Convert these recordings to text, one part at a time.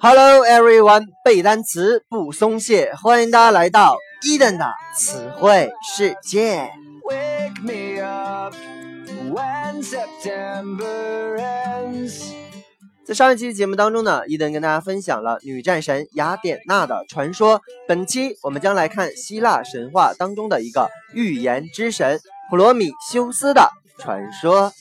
Hello everyone，背单词不松懈，欢迎大家来到伊登的词汇世界。Wake me up when September ends。在上一期节目当中呢，伊登跟大家分享了女战神雅典娜的传说。本期我们将来看希腊神话当中的一个预言之神普罗米修斯的传说。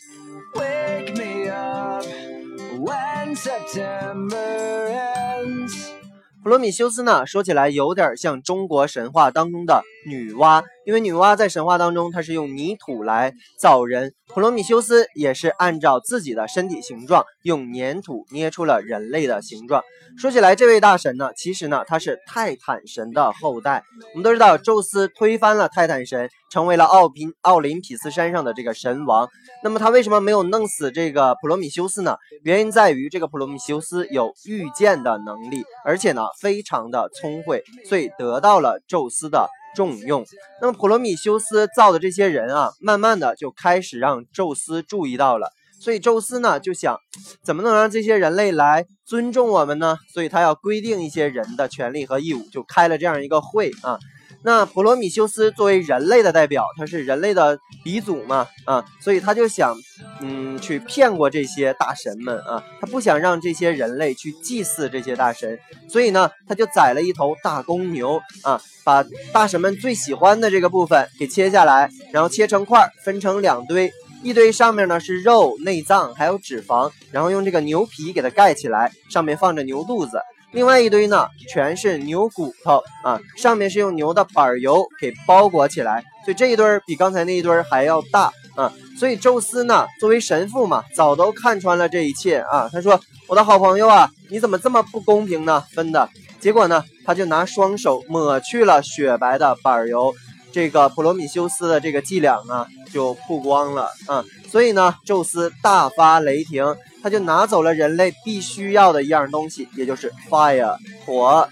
普罗米修斯呢，说起来有点像中国神话当中的女娲，因为女娲在神话当中，她是用泥土来造人。普罗米修斯也是按照自己的身体形状，用粘土捏出了人类的形状。说起来，这位大神呢，其实呢，他是泰坦神的后代。我们都知道，宙斯推翻了泰坦神，成为了奥宾奥林匹斯山上的这个神王。那么他为什么没有弄死这个普罗米修斯呢？原因在于这个普罗米修斯有预见的能力，而且呢，非常的聪慧，所以得到了宙斯的。重用，那么普罗米修斯造的这些人啊，慢慢的就开始让宙斯注意到了，所以宙斯呢就想，怎么能让这些人类来尊重我们呢？所以他要规定一些人的权利和义务，就开了这样一个会啊。那普罗米修斯作为人类的代表，他是人类的鼻祖嘛，啊，所以他就想，嗯，去骗过这些大神们啊，他不想让这些人类去祭祀这些大神，所以呢，他就宰了一头大公牛啊，把大神们最喜欢的这个部分给切下来，然后切成块，分成两堆，一堆上面呢是肉、内脏还有脂肪，然后用这个牛皮给它盖起来，上面放着牛肚子。另外一堆呢，全是牛骨头啊，上面是用牛的板油给包裹起来，所以这一堆儿比刚才那一堆儿还要大啊。所以宙斯呢，作为神父嘛，早都看穿了这一切啊。他说：“我的好朋友啊，你怎么这么不公平呢？分的结果呢，他就拿双手抹去了雪白的板油，这个普罗米修斯的这个伎俩啊，就曝光了啊。所以呢，宙斯大发雷霆。”他就拿走了人类必须要的一样东西，也就是 fire 火。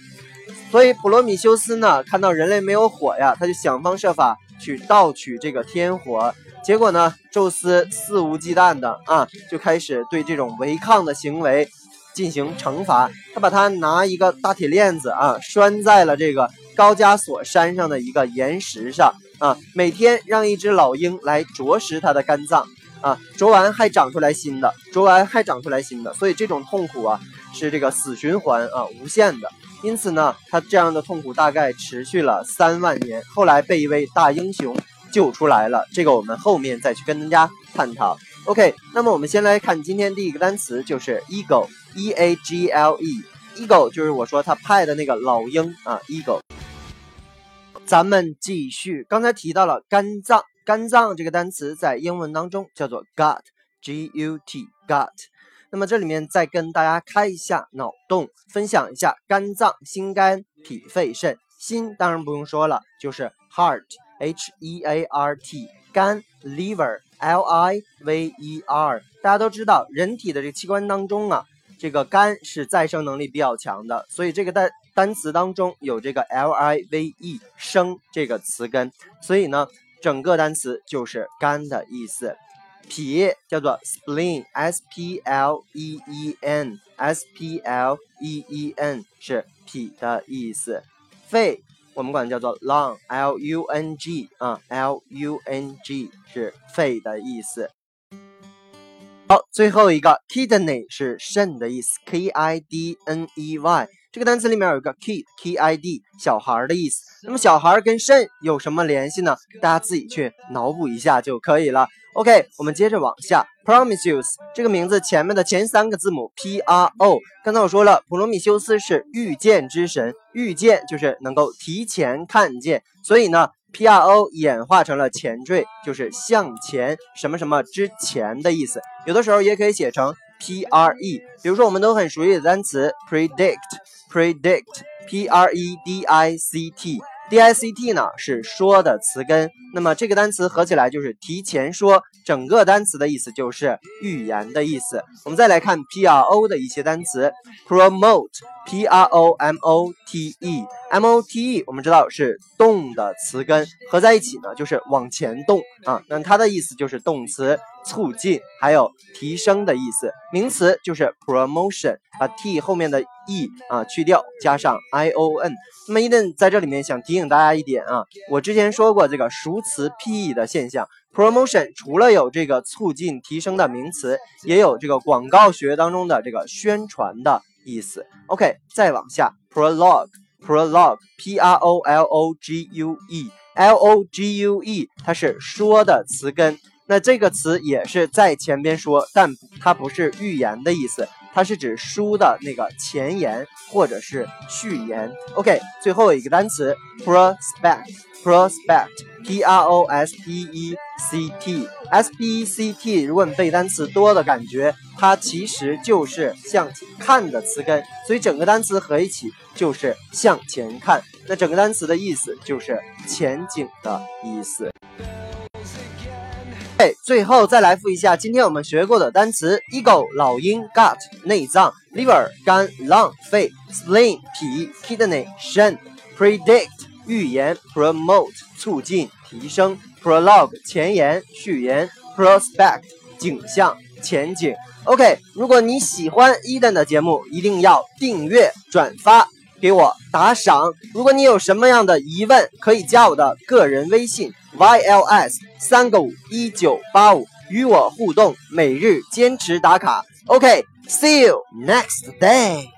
所以普罗米修斯呢，看到人类没有火呀，他就想方设法去盗取这个天火。结果呢，宙斯肆无忌惮的啊，就开始对这种违抗的行为进行惩罚。他把他拿一个大铁链子啊，拴在了这个高加索山上的一个岩石上啊，每天让一只老鹰来啄食他的肝脏。啊，啄完还长出来新的，啄完还长出来新的，所以这种痛苦啊是这个死循环啊，无限的。因此呢，他这样的痛苦大概持续了三万年，后来被一位大英雄救出来了。这个我们后面再去跟大家探讨。OK，那么我们先来看今天第一个单词，就是 eagle，e a g l e，eagle 就是我说他派的那个老鹰啊，eagle。咱们继续，刚才提到了肝脏。肝脏这个单词在英文当中叫做 gut，G-U-T，gut。那么这里面再跟大家开一下脑洞，分享一下肝脏：心、肝、脾、肺、肾。心当然不用说了，就是 heart，H-E-A-R-T。肝 liver，L-I-V-E-R。大家都知道，人体的这个器官当中啊，这个肝是再生能力比较强的，所以这个单单词当中有这个 L-I-V-E 生这个词根，所以呢。整个单词就是肝的意思，脾叫做 spleen，s p l e e n，s p l e e n 是脾的意思。肺我们管叫做 lung，l u n g 啊，l u n g 是肺的意思。好，最后一个 kidney 是肾的意思，k i d n e y。这个单词里面有一个 kid，k i d，小孩的意思。那么小孩跟肾有什么联系呢？大家自己去脑补一下就可以了。OK，我们接着往下，Prometheus 这个名字前面的前三个字母 P R O，刚才我说了，普罗米修斯是预见之神，预见就是能够提前看见，所以呢，P R O 演化成了前缀，就是向前什么什么之前的意思。有的时候也可以写成。P R E，比如说我们都很熟悉的单词 predict, p r e d i c t, d I C T 呢是说的词根，那么这个单词合起来就是提前说，整个单词的意思就是预言的意思。我们再来看 P R O 的一些单词，promote，P R O M O T E。Mote 我们知道是动的词根，合在一起呢就是往前动啊。那它的意思就是动词促进还有提升的意思。名词就是 promotion，把 t 后面的 e 啊去掉，加上 i o n。那么伊登在这里面想提醒大家一点啊，我之前说过这个熟词 p 的现象，promotion 除了有这个促进提升的名词，也有这个广告学当中的这个宣传的意思。OK，再往下，prologue。Prologue，p r o l o g u e，l o g u e，它是说的词根。那这个词也是在前边说，但它不是预言的意思，它是指书的那个前言或者是序言。OK，最后一个单词，prospect Prospect，PROSPECT，SPECT，SPECT。如果你背单词多的感觉，它其实就是向看的词根，所以整个单词合一起就是向前看。那整个单词的意思就是前景的意思。哎，最后再来复一下今天我们学过的单词：ego 老鹰，gut 内脏，liver 肝，lung 肺，spleen 脾，kidney 肾，predict 预言，promote 促进提升，prologue 前言序言，prospect 景象前景。OK，如果你喜欢伊登的节目，一定要订阅转发。给我打赏！如果你有什么样的疑问，可以加我的个人微信 yls 三个五一九八五与我互动，每日坚持打卡。OK，see you next day。